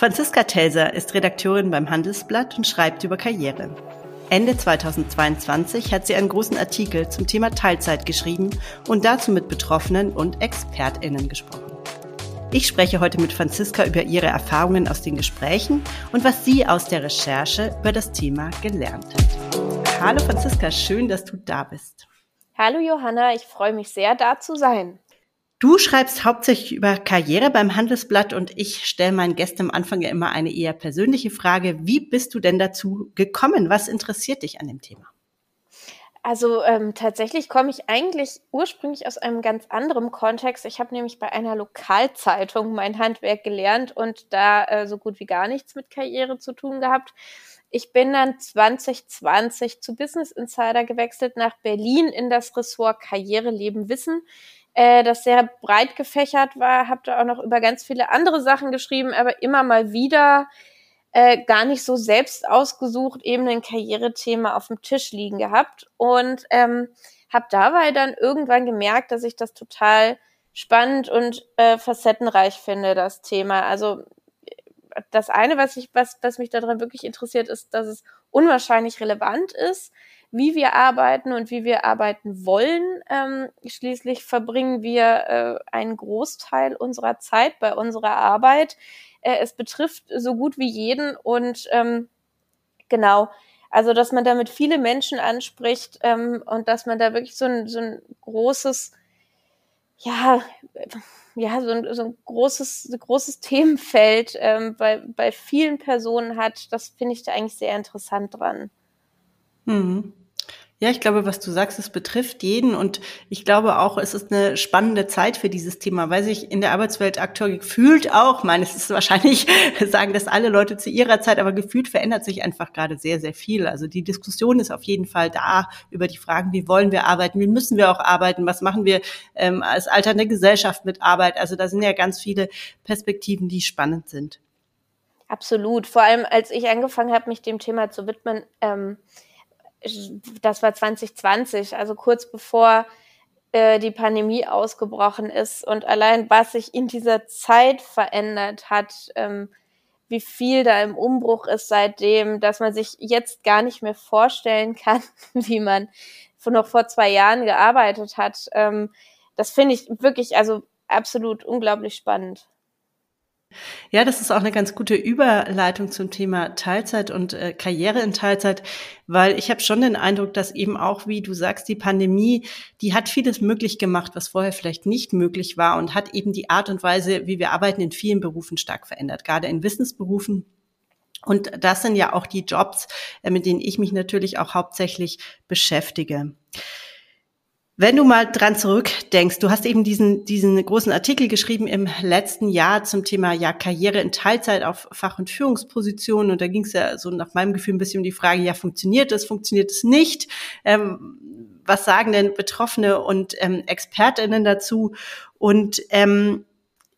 Franziska Telser ist Redakteurin beim Handelsblatt und schreibt über Karriere. Ende 2022 hat sie einen großen Artikel zum Thema Teilzeit geschrieben und dazu mit Betroffenen und ExpertInnen gesprochen. Ich spreche heute mit Franziska über ihre Erfahrungen aus den Gesprächen und was sie aus der Recherche über das Thema gelernt hat. Hallo Franziska, schön, dass du da bist. Hallo Johanna, ich freue mich sehr, da zu sein. Du schreibst hauptsächlich über Karriere beim Handelsblatt und ich stelle meinen Gästen am Anfang ja immer eine eher persönliche Frage. Wie bist du denn dazu gekommen? Was interessiert dich an dem Thema? Also ähm, tatsächlich komme ich eigentlich ursprünglich aus einem ganz anderen Kontext. Ich habe nämlich bei einer Lokalzeitung mein Handwerk gelernt und da äh, so gut wie gar nichts mit Karriere zu tun gehabt. Ich bin dann 2020 zu Business Insider gewechselt nach Berlin in das Ressort Karriere, Leben, Wissen äh, das sehr breit gefächert war. Habe da auch noch über ganz viele andere Sachen geschrieben, aber immer mal wieder äh, gar nicht so selbst ausgesucht, eben ein Karrierethema auf dem Tisch liegen gehabt und ähm, habe dabei dann irgendwann gemerkt, dass ich das total spannend und äh, facettenreich finde, das Thema. Also das eine, was ich, was, was mich daran wirklich interessiert, ist, dass es unwahrscheinlich relevant ist, wie wir arbeiten und wie wir arbeiten wollen. Ähm, schließlich verbringen wir äh, einen Großteil unserer Zeit bei unserer Arbeit. Äh, es betrifft so gut wie jeden und ähm, genau, also dass man damit viele Menschen anspricht ähm, und dass man da wirklich so ein, so ein großes, ja, ja, so ein, so ein großes, großes Themenfeld ähm, bei, bei vielen Personen hat, das finde ich da eigentlich sehr interessant dran. Mhm. Ja, ich glaube, was du sagst, es betrifft jeden und ich glaube auch, es ist eine spannende Zeit für dieses Thema, weil sich in der Arbeitswelt aktuell gefühlt auch, meine, es ist wahrscheinlich, sagen das alle Leute zu ihrer Zeit, aber gefühlt verändert sich einfach gerade sehr, sehr viel. Also die Diskussion ist auf jeden Fall da über die Fragen, wie wollen wir arbeiten, wie müssen wir auch arbeiten, was machen wir ähm, als alternde Gesellschaft mit Arbeit. Also da sind ja ganz viele Perspektiven, die spannend sind. Absolut. Vor allem, als ich angefangen habe, mich dem Thema zu widmen, ähm, das war 2020, also kurz bevor äh, die Pandemie ausgebrochen ist und allein was sich in dieser Zeit verändert hat, ähm, wie viel da im Umbruch ist seitdem, dass man sich jetzt gar nicht mehr vorstellen kann, wie man noch vor zwei Jahren gearbeitet hat. Ähm, das finde ich wirklich also absolut unglaublich spannend. Ja, das ist auch eine ganz gute Überleitung zum Thema Teilzeit und äh, Karriere in Teilzeit, weil ich habe schon den Eindruck, dass eben auch, wie du sagst, die Pandemie, die hat vieles möglich gemacht, was vorher vielleicht nicht möglich war und hat eben die Art und Weise, wie wir arbeiten, in vielen Berufen stark verändert, gerade in Wissensberufen. Und das sind ja auch die Jobs, äh, mit denen ich mich natürlich auch hauptsächlich beschäftige. Wenn du mal dran zurückdenkst, du hast eben diesen, diesen großen Artikel geschrieben im letzten Jahr zum Thema ja Karriere in Teilzeit auf Fach- und Führungspositionen und da ging es ja so nach meinem Gefühl ein bisschen um die Frage, ja funktioniert es, funktioniert es nicht? Ähm, was sagen denn Betroffene und ähm, Expertinnen dazu? Und ähm,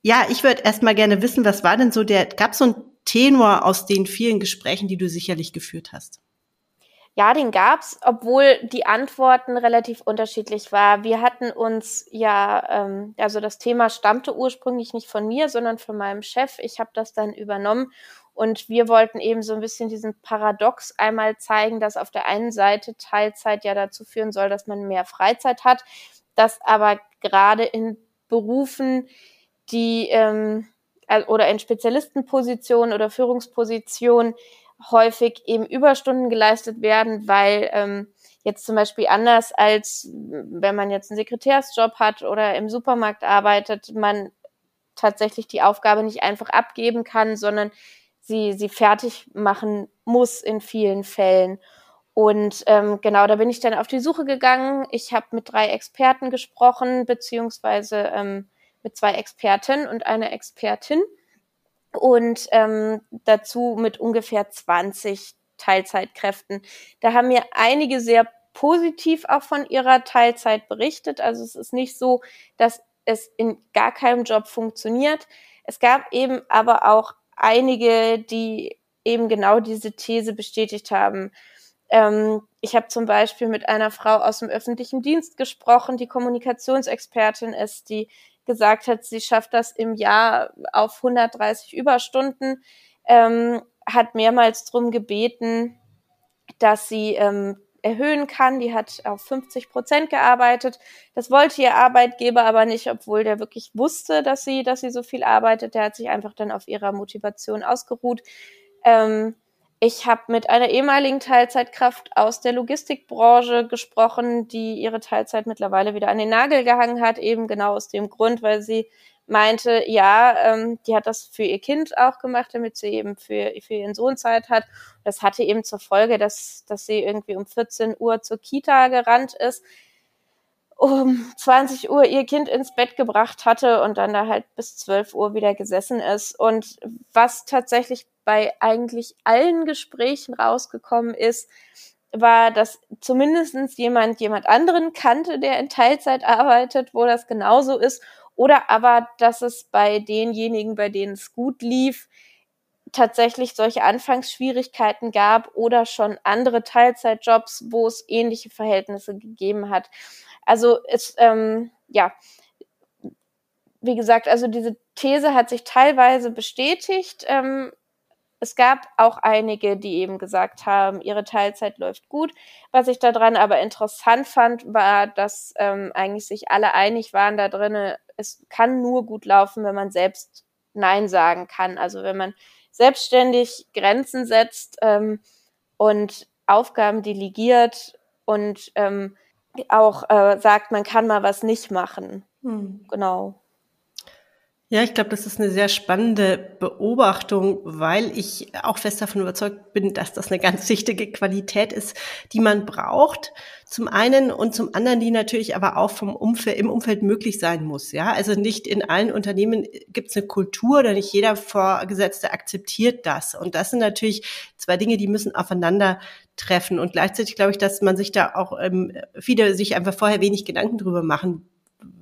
ja, ich würde erst mal gerne wissen, was war denn so der, gab es so ein Tenor aus den vielen Gesprächen, die du sicherlich geführt hast? Ja, den gab's, obwohl die Antworten relativ unterschiedlich war. Wir hatten uns ja, ähm, also das Thema stammte ursprünglich nicht von mir, sondern von meinem Chef. Ich habe das dann übernommen und wir wollten eben so ein bisschen diesen Paradox einmal zeigen, dass auf der einen Seite Teilzeit ja dazu führen soll, dass man mehr Freizeit hat, dass aber gerade in Berufen, die ähm, oder in Spezialistenpositionen oder Führungspositionen häufig eben Überstunden geleistet werden, weil ähm, jetzt zum Beispiel anders als wenn man jetzt einen Sekretärsjob hat oder im Supermarkt arbeitet, man tatsächlich die Aufgabe nicht einfach abgeben kann, sondern sie, sie fertig machen muss in vielen Fällen. Und ähm, genau, da bin ich dann auf die Suche gegangen. Ich habe mit drei Experten gesprochen, beziehungsweise ähm, mit zwei Experten und einer Expertin und ähm, dazu mit ungefähr 20 Teilzeitkräften. Da haben mir einige sehr positiv auch von ihrer Teilzeit berichtet. Also es ist nicht so, dass es in gar keinem Job funktioniert. Es gab eben aber auch einige, die eben genau diese These bestätigt haben. Ähm, ich habe zum Beispiel mit einer Frau aus dem öffentlichen Dienst gesprochen, die Kommunikationsexpertin ist, die gesagt hat, sie schafft das im Jahr auf 130 Überstunden. ähm, hat mehrmals darum gebeten, dass sie ähm, erhöhen kann. Die hat auf 50 Prozent gearbeitet. Das wollte ihr Arbeitgeber aber nicht, obwohl der wirklich wusste, dass sie, dass sie so viel arbeitet. Der hat sich einfach dann auf ihrer Motivation ausgeruht. Ähm, ich habe mit einer ehemaligen Teilzeitkraft aus der Logistikbranche gesprochen, die ihre Teilzeit mittlerweile wieder an den Nagel gehangen hat, eben genau aus dem Grund, weil sie meinte, ja, ähm, die hat das für ihr Kind auch gemacht, damit sie eben für, für ihren Sohn Zeit hat. Das hatte eben zur Folge, dass, dass sie irgendwie um 14 Uhr zur Kita gerannt ist, um 20 Uhr ihr Kind ins Bett gebracht hatte und dann da halt bis 12 Uhr wieder gesessen ist. Und was tatsächlich bei eigentlich allen Gesprächen rausgekommen ist, war, dass zumindestens jemand jemand anderen kannte, der in Teilzeit arbeitet, wo das genauso ist oder aber, dass es bei denjenigen, bei denen es gut lief, tatsächlich solche Anfangsschwierigkeiten gab oder schon andere Teilzeitjobs, wo es ähnliche Verhältnisse gegeben hat. Also es, ähm, ja, wie gesagt, also diese These hat sich teilweise bestätigt. Ähm, es gab auch einige, die eben gesagt haben, ihre Teilzeit läuft gut. Was ich daran aber interessant fand, war, dass ähm, eigentlich sich alle einig waren da drinnen, es kann nur gut laufen, wenn man selbst Nein sagen kann. Also wenn man selbstständig Grenzen setzt ähm, und Aufgaben delegiert und ähm, auch äh, sagt, man kann mal was nicht machen. Hm. Genau. Ja, ich glaube, das ist eine sehr spannende Beobachtung, weil ich auch fest davon überzeugt bin, dass das eine ganz wichtige Qualität ist, die man braucht. Zum einen und zum anderen, die natürlich aber auch vom Umfeld, im Umfeld möglich sein muss. Ja, also nicht in allen Unternehmen gibt es eine Kultur oder nicht jeder Vorgesetzte akzeptiert das. Und das sind natürlich zwei Dinge, die müssen aufeinander treffen. Und gleichzeitig glaube ich, dass man sich da auch ähm, viele sich einfach vorher wenig Gedanken drüber machen,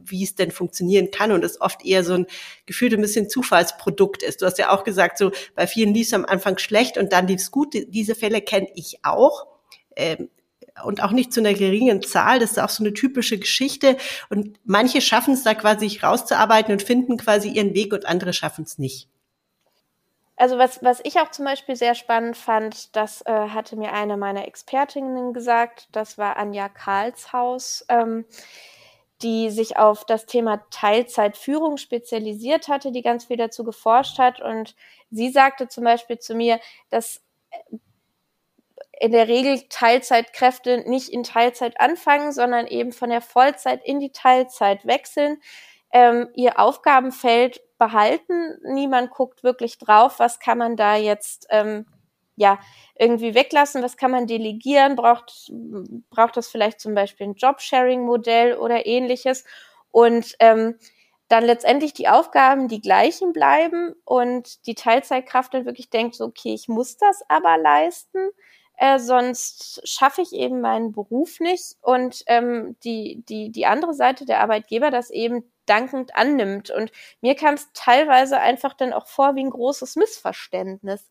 wie es denn funktionieren kann und es oft eher so ein gefühlt ein bisschen Zufallsprodukt ist. Du hast ja auch gesagt, so bei vielen lief es am Anfang schlecht und dann lief es gut. Diese Fälle kenne ich auch. Ähm, und auch nicht zu einer geringen Zahl. Das ist auch so eine typische Geschichte. Und manche schaffen es da quasi rauszuarbeiten und finden quasi ihren Weg und andere schaffen es nicht. Also was, was ich auch zum Beispiel sehr spannend fand, das äh, hatte mir eine meiner Expertinnen gesagt, das war Anja Karlshaus. Ähm, die sich auf das Thema Teilzeitführung spezialisiert hatte, die ganz viel dazu geforscht hat. Und sie sagte zum Beispiel zu mir, dass in der Regel Teilzeitkräfte nicht in Teilzeit anfangen, sondern eben von der Vollzeit in die Teilzeit wechseln, ähm, ihr Aufgabenfeld behalten. Niemand guckt wirklich drauf, was kann man da jetzt ähm, ja, irgendwie weglassen? Was kann man delegieren? Braucht, braucht das vielleicht zum Beispiel ein Job-Sharing-Modell oder ähnliches? Und ähm, dann letztendlich die Aufgaben die gleichen bleiben und die Teilzeitkraft dann wirklich denkt, so, okay, ich muss das aber leisten, äh, sonst schaffe ich eben meinen Beruf nicht und ähm, die, die, die andere Seite der Arbeitgeber das eben dankend annimmt. Und mir kam es teilweise einfach dann auch vor wie ein großes Missverständnis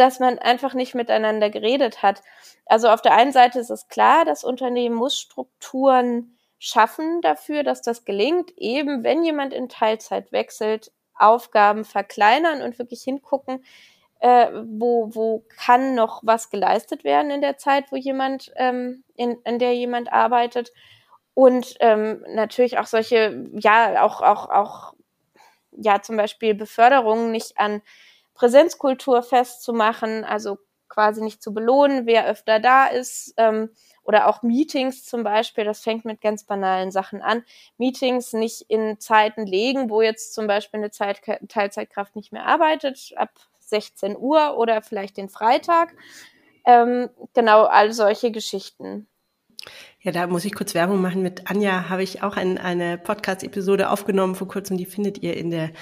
dass man einfach nicht miteinander geredet hat. Also auf der einen Seite ist es klar, das Unternehmen muss Strukturen schaffen dafür, dass das gelingt, eben wenn jemand in Teilzeit wechselt, Aufgaben verkleinern und wirklich hingucken, äh, wo, wo kann noch was geleistet werden in der Zeit, wo jemand, ähm, in, in der jemand arbeitet. Und ähm, natürlich auch solche, ja, auch, auch, auch, ja, zum Beispiel Beförderungen nicht an Präsenzkultur festzumachen, also quasi nicht zu belohnen, wer öfter da ist. Ähm, oder auch Meetings zum Beispiel, das fängt mit ganz banalen Sachen an. Meetings nicht in Zeiten legen, wo jetzt zum Beispiel eine Zeit Teilzeitkraft nicht mehr arbeitet, ab 16 Uhr oder vielleicht den Freitag. Ähm, genau, all solche Geschichten. Ja, da muss ich kurz Werbung machen. Mit Anja habe ich auch ein, eine Podcast-Episode aufgenommen vor kurzem. Die findet ihr in der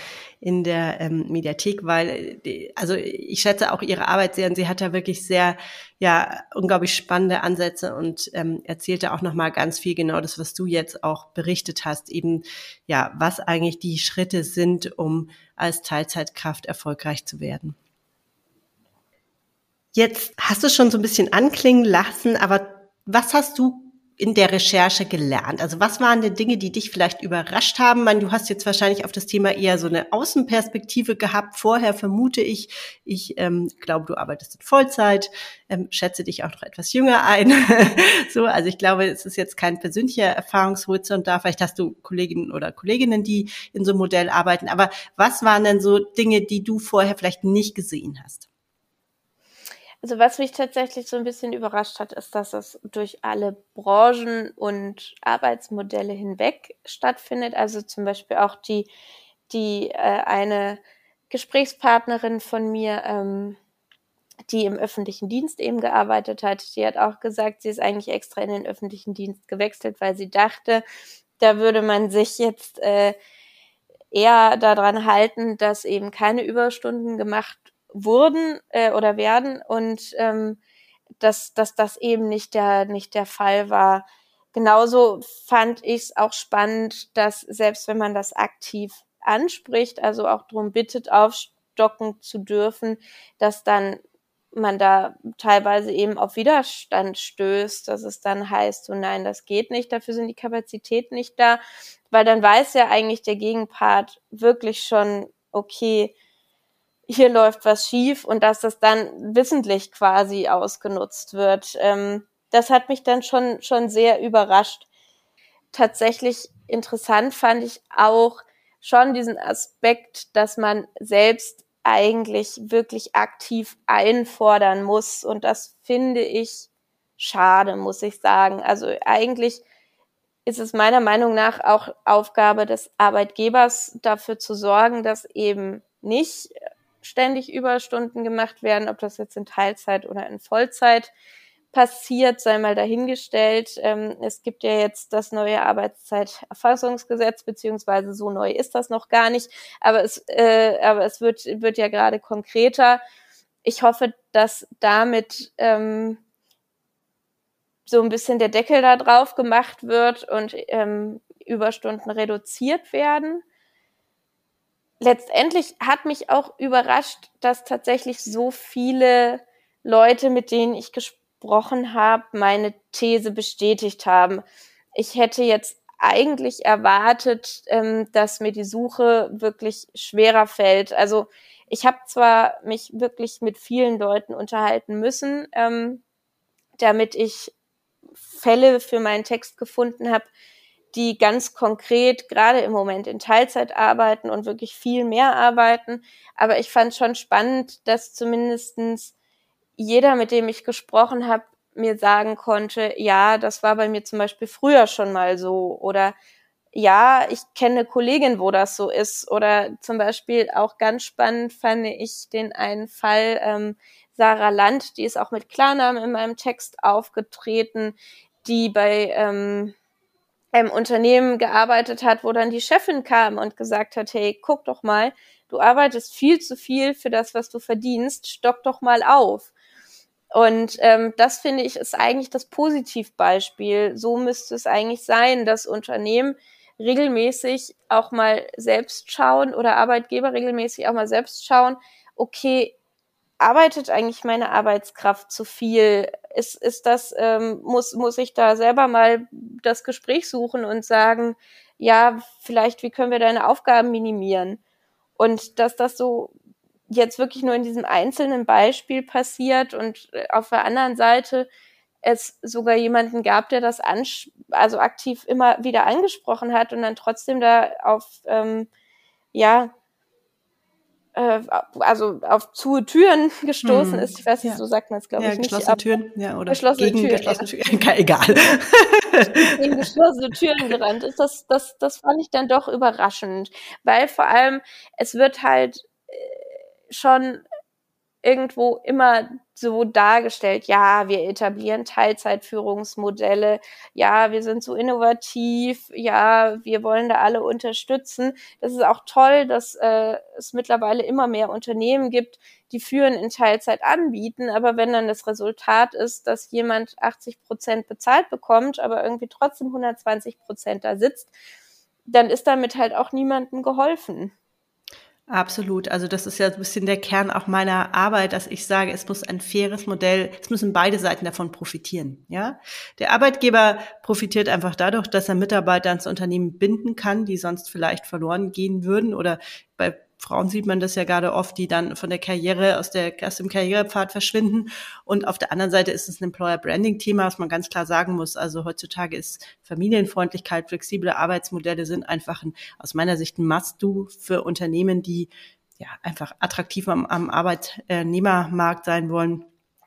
in der ähm, Mediathek, weil die, also ich schätze auch ihre Arbeit sehr und sie hat da wirklich sehr ja unglaublich spannende Ansätze und ähm, erzählte auch noch mal ganz viel genau das, was du jetzt auch berichtet hast, eben ja was eigentlich die Schritte sind, um als Teilzeitkraft erfolgreich zu werden. Jetzt hast du schon so ein bisschen anklingen lassen, aber was hast du in der Recherche gelernt? Also was waren denn Dinge, die dich vielleicht überrascht haben? Man, du hast jetzt wahrscheinlich auf das Thema eher so eine Außenperspektive gehabt. Vorher vermute ich, ich ähm, glaube, du arbeitest in Vollzeit, ähm, schätze dich auch noch etwas jünger ein. so, also ich glaube, es ist jetzt kein persönlicher Erfahrungshorizont da. Vielleicht hast du Kolleginnen oder Kolleginnen, die in so einem Modell arbeiten. Aber was waren denn so Dinge, die du vorher vielleicht nicht gesehen hast? Also was mich tatsächlich so ein bisschen überrascht hat, ist, dass es durch alle Branchen und Arbeitsmodelle hinweg stattfindet. Also zum Beispiel auch die, die äh, eine Gesprächspartnerin von mir, ähm, die im öffentlichen Dienst eben gearbeitet hat, die hat auch gesagt, sie ist eigentlich extra in den öffentlichen Dienst gewechselt, weil sie dachte, da würde man sich jetzt äh, eher daran halten, dass eben keine Überstunden gemacht wurden äh, oder werden und ähm, dass, dass das eben nicht der, nicht der Fall war. Genauso fand ich es auch spannend, dass selbst wenn man das aktiv anspricht, also auch darum bittet, aufstocken zu dürfen, dass dann man da teilweise eben auf Widerstand stößt, dass es dann heißt, so nein, das geht nicht, dafür sind die Kapazitäten nicht da, weil dann weiß ja eigentlich der Gegenpart wirklich schon, okay, hier läuft was schief und dass das dann wissentlich quasi ausgenutzt wird. Ähm, das hat mich dann schon, schon sehr überrascht. Tatsächlich interessant fand ich auch schon diesen Aspekt, dass man selbst eigentlich wirklich aktiv einfordern muss. Und das finde ich schade, muss ich sagen. Also eigentlich ist es meiner Meinung nach auch Aufgabe des Arbeitgebers dafür zu sorgen, dass eben nicht ständig Überstunden gemacht werden, ob das jetzt in Teilzeit oder in Vollzeit passiert, sei mal dahingestellt. Ähm, es gibt ja jetzt das neue Arbeitszeiterfassungsgesetz, beziehungsweise so neu ist das noch gar nicht, aber es, äh, aber es wird, wird ja gerade konkreter. Ich hoffe, dass damit ähm, so ein bisschen der Deckel da drauf gemacht wird und ähm, Überstunden reduziert werden letztendlich hat mich auch überrascht, dass tatsächlich so viele Leute, mit denen ich gesprochen habe, meine These bestätigt haben. Ich hätte jetzt eigentlich erwartet, ähm, dass mir die Suche wirklich schwerer fällt. Also ich habe zwar mich wirklich mit vielen Leuten unterhalten müssen, ähm, damit ich Fälle für meinen Text gefunden habe, die ganz konkret gerade im Moment in Teilzeit arbeiten und wirklich viel mehr arbeiten. Aber ich fand schon spannend, dass zumindestens jeder, mit dem ich gesprochen habe, mir sagen konnte, ja, das war bei mir zum Beispiel früher schon mal so oder ja, ich kenne eine Kollegin, wo das so ist. Oder zum Beispiel auch ganz spannend fand ich den einen Fall ähm, Sarah Land, die ist auch mit Klarnamen in meinem Text aufgetreten, die bei ähm, einem Unternehmen gearbeitet hat, wo dann die Chefin kam und gesagt hat, hey, guck doch mal, du arbeitest viel zu viel für das, was du verdienst, stock doch mal auf. Und ähm, das finde ich ist eigentlich das Positivbeispiel. So müsste es eigentlich sein, dass Unternehmen regelmäßig auch mal selbst schauen oder Arbeitgeber regelmäßig auch mal selbst schauen, okay, arbeitet eigentlich meine Arbeitskraft zu viel? Ist, ist das, ähm, muss, muss ich da selber mal das Gespräch suchen und sagen, ja, vielleicht, wie können wir deine Aufgaben minimieren? Und dass das so jetzt wirklich nur in diesem einzelnen Beispiel passiert und äh, auf der anderen Seite es sogar jemanden gab, der das also aktiv immer wieder angesprochen hat und dann trotzdem da auf ähm, ja äh, also auf zu Türen gestoßen hm. ist. Ich weiß nicht, ja. so sagt man es, glaube ja, ich, nicht. Geschlossene Türen, ja, oder geschlossene gegen Türen, geschlossene ja. Türen. Egal. gegen geschlossene Türen gerannt ist. Das, das, das fand ich dann doch überraschend, weil vor allem es wird halt äh, schon irgendwo immer so dargestellt, ja, wir etablieren Teilzeitführungsmodelle, ja, wir sind so innovativ, ja, wir wollen da alle unterstützen. Das ist auch toll, dass äh, es mittlerweile immer mehr Unternehmen gibt, die Führen in Teilzeit anbieten, aber wenn dann das Resultat ist, dass jemand 80 Prozent bezahlt bekommt, aber irgendwie trotzdem 120 Prozent da sitzt, dann ist damit halt auch niemandem geholfen. Absolut. Also das ist ja ein bisschen der Kern auch meiner Arbeit, dass ich sage, es muss ein faires Modell, es müssen beide Seiten davon profitieren. Ja, der Arbeitgeber profitiert einfach dadurch, dass er Mitarbeiter ins Unternehmen binden kann, die sonst vielleicht verloren gehen würden oder bei Frauen sieht man das ja gerade oft, die dann von der Karriere aus, der, aus dem Karrierepfad verschwinden. Und auf der anderen Seite ist es ein Employer Branding Thema, was man ganz klar sagen muss. Also heutzutage ist Familienfreundlichkeit, flexible Arbeitsmodelle sind einfach ein, aus meiner Sicht ein Must-Do für Unternehmen, die ja einfach attraktiv am, am Arbeitnehmermarkt sein wollen.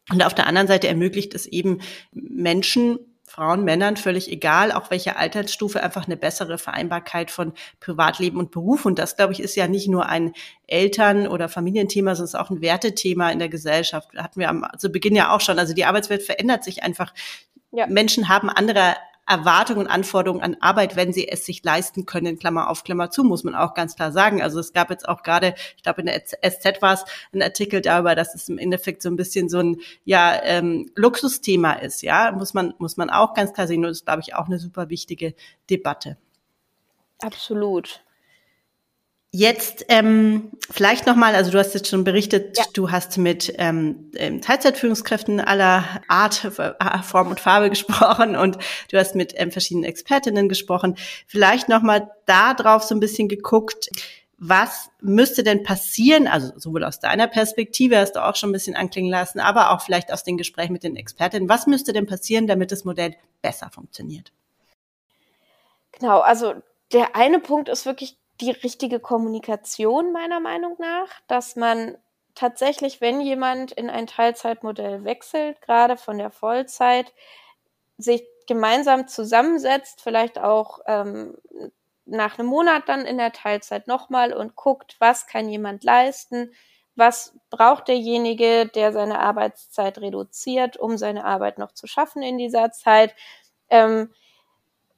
Und auf der anderen Seite ermöglicht es eben Menschen, Frauen, Männern, völlig egal, auch welche Altersstufe, einfach eine bessere Vereinbarkeit von Privatleben und Beruf. Und das, glaube ich, ist ja nicht nur ein Eltern- oder Familienthema, sondern es ist auch ein Wertethema in der Gesellschaft. Hatten wir am zu Beginn ja auch schon. Also die Arbeitswelt verändert sich einfach. Ja. Menschen haben andere Erwartungen und Anforderungen an Arbeit, wenn sie es sich leisten können, Klammer auf Klammer zu, muss man auch ganz klar sagen. Also es gab jetzt auch gerade, ich glaube in der SZ war es ein Artikel darüber, dass es im Endeffekt so ein bisschen so ein ja ähm, Luxusthema ist, ja, muss man muss man auch ganz klar sehen. Und das ist, glaube ich, auch eine super wichtige Debatte. Absolut. Jetzt ähm, vielleicht nochmal, also du hast jetzt schon berichtet, ja. du hast mit ähm, ähm Teilzeitführungskräften aller Art, äh, Form und Farbe gesprochen und du hast mit ähm, verschiedenen Expertinnen gesprochen. Vielleicht nochmal da drauf so ein bisschen geguckt, was müsste denn passieren, also sowohl aus deiner Perspektive, hast du auch schon ein bisschen anklingen lassen, aber auch vielleicht aus den Gesprächen mit den Expertinnen, was müsste denn passieren, damit das Modell besser funktioniert? Genau, also der eine Punkt ist wirklich die richtige Kommunikation meiner Meinung nach, dass man tatsächlich, wenn jemand in ein Teilzeitmodell wechselt, gerade von der Vollzeit, sich gemeinsam zusammensetzt, vielleicht auch ähm, nach einem Monat dann in der Teilzeit nochmal und guckt, was kann jemand leisten, was braucht derjenige, der seine Arbeitszeit reduziert, um seine Arbeit noch zu schaffen in dieser Zeit. Ähm,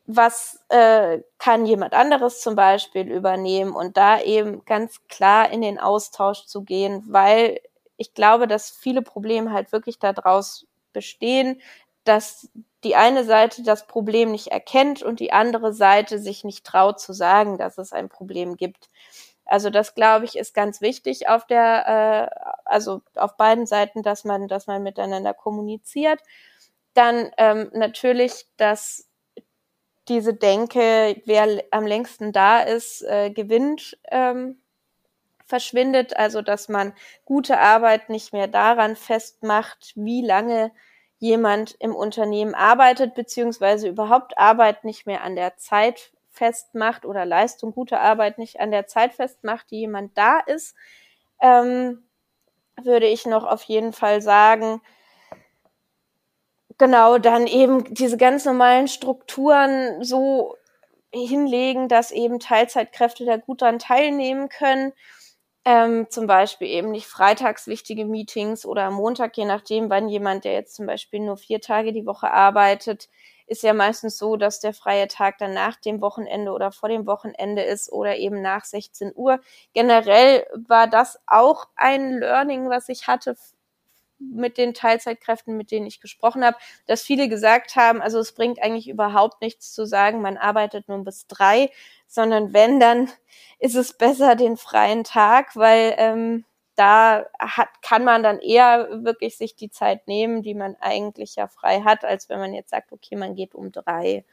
was äh, kann jemand anderes zum Beispiel übernehmen und da eben ganz klar in den Austausch zu gehen, weil ich glaube, dass viele Probleme halt wirklich daraus bestehen, dass die eine Seite das Problem nicht erkennt und die andere Seite sich nicht traut zu sagen, dass es ein Problem gibt. Also das glaube ich ist ganz wichtig auf der, äh, also auf beiden Seiten, dass man, dass man miteinander kommuniziert. Dann ähm, natürlich, dass diese Denke, wer am längsten da ist, äh, gewinnt, ähm, verschwindet. Also dass man gute Arbeit nicht mehr daran festmacht, wie lange jemand im Unternehmen arbeitet, beziehungsweise überhaupt Arbeit nicht mehr an der Zeit festmacht oder Leistung, gute Arbeit nicht an der Zeit festmacht, die jemand da ist, ähm, würde ich noch auf jeden Fall sagen, genau, dann eben diese ganz normalen Strukturen so hinlegen, dass eben Teilzeitkräfte da gut dran teilnehmen können. Ähm, zum Beispiel eben nicht freitags wichtige Meetings oder am Montag, je nachdem, wann jemand, der jetzt zum Beispiel nur vier Tage die Woche arbeitet, ist ja meistens so, dass der freie Tag dann nach dem Wochenende oder vor dem Wochenende ist oder eben nach 16 Uhr. Generell war das auch ein Learning, was ich hatte mit den Teilzeitkräften, mit denen ich gesprochen habe, dass viele gesagt haben, also es bringt eigentlich überhaupt nichts zu sagen, man arbeitet nur bis drei, sondern wenn, dann ist es besser den freien Tag, weil ähm, da hat, kann man dann eher wirklich sich die Zeit nehmen, die man eigentlich ja frei hat, als wenn man jetzt sagt, okay, man geht um drei.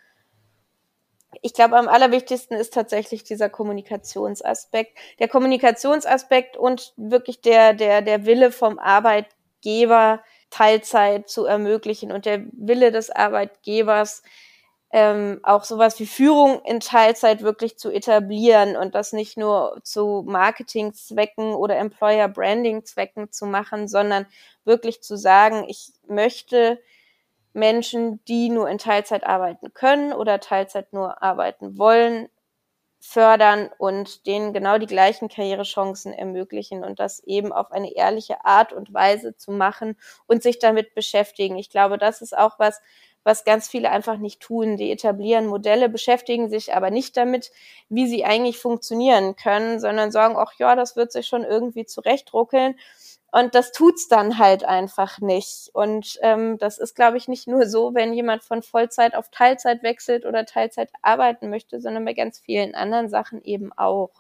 Ich glaube, am allerwichtigsten ist tatsächlich dieser Kommunikationsaspekt. Der Kommunikationsaspekt und wirklich der, der, der Wille vom Arbeitgeber Arbeitgeber Teilzeit zu ermöglichen und der Wille des Arbeitgebers, ähm, auch sowas wie Führung in Teilzeit wirklich zu etablieren und das nicht nur zu Marketingzwecken oder Employer Branding Zwecken zu machen, sondern wirklich zu sagen, ich möchte Menschen, die nur in Teilzeit arbeiten können oder Teilzeit nur arbeiten wollen, fördern und denen genau die gleichen Karrierechancen ermöglichen und das eben auf eine ehrliche Art und Weise zu machen und sich damit beschäftigen. Ich glaube, das ist auch was, was ganz viele einfach nicht tun. Die etablieren Modelle, beschäftigen sich aber nicht damit, wie sie eigentlich funktionieren können, sondern sagen, ach ja, das wird sich schon irgendwie zurechtruckeln und das tut's dann halt einfach nicht. Und ähm, das ist, glaube ich, nicht nur so, wenn jemand von Vollzeit auf Teilzeit wechselt oder Teilzeit arbeiten möchte, sondern bei ganz vielen anderen Sachen eben auch.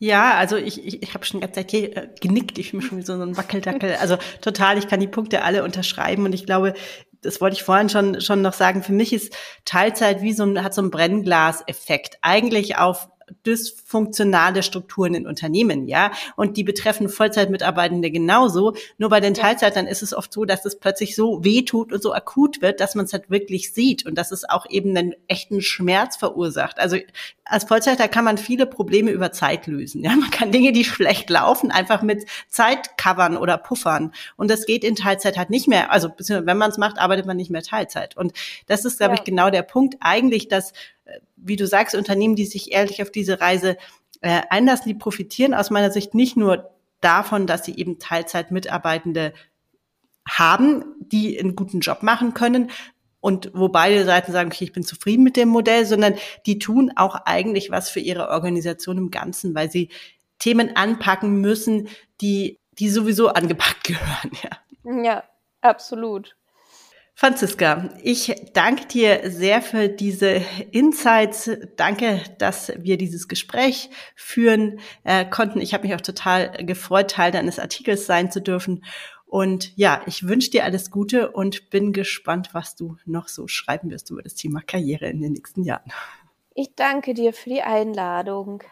Ja, also ich, ich, ich habe schon ganz Zeit hier äh, genickt, ich bin schon wie so ein Wackeldackel. Also total, ich kann die Punkte alle unterschreiben und ich glaube, das wollte ich vorhin schon, schon noch sagen, für mich ist Teilzeit wie so ein, hat so ein Brennglaseffekt. Eigentlich auf dysfunktionale Strukturen in Unternehmen, ja. Und die betreffen Vollzeitmitarbeitende genauso. Nur bei den Teilzeitern ist es oft so, dass es plötzlich so wehtut und so akut wird, dass man es halt wirklich sieht und dass es auch eben einen echten Schmerz verursacht. Also als Vollzeiter kann man viele Probleme über Zeit lösen. Ja, man kann Dinge, die schlecht laufen, einfach mit Zeit covern oder puffern. Und das geht in Teilzeit halt nicht mehr. Also wenn man es macht, arbeitet man nicht mehr Teilzeit. Und das ist, glaube ja. ich, genau der Punkt eigentlich, dass wie du sagst, Unternehmen, die sich ehrlich auf diese Reise äh, einlassen, die profitieren aus meiner Sicht nicht nur davon, dass sie eben Teilzeitmitarbeitende haben, die einen guten Job machen können, und wo beide Seiten sagen, okay, ich bin zufrieden mit dem Modell, sondern die tun auch eigentlich was für ihre Organisation im Ganzen, weil sie Themen anpacken müssen, die, die sowieso angepackt gehören, ja. Ja, absolut. Franziska, ich danke dir sehr für diese Insights. Danke, dass wir dieses Gespräch führen äh, konnten. Ich habe mich auch total gefreut, Teil deines Artikels sein zu dürfen. Und ja, ich wünsche dir alles Gute und bin gespannt, was du noch so schreiben wirst über das Thema Karriere in den nächsten Jahren. Ich danke dir für die Einladung.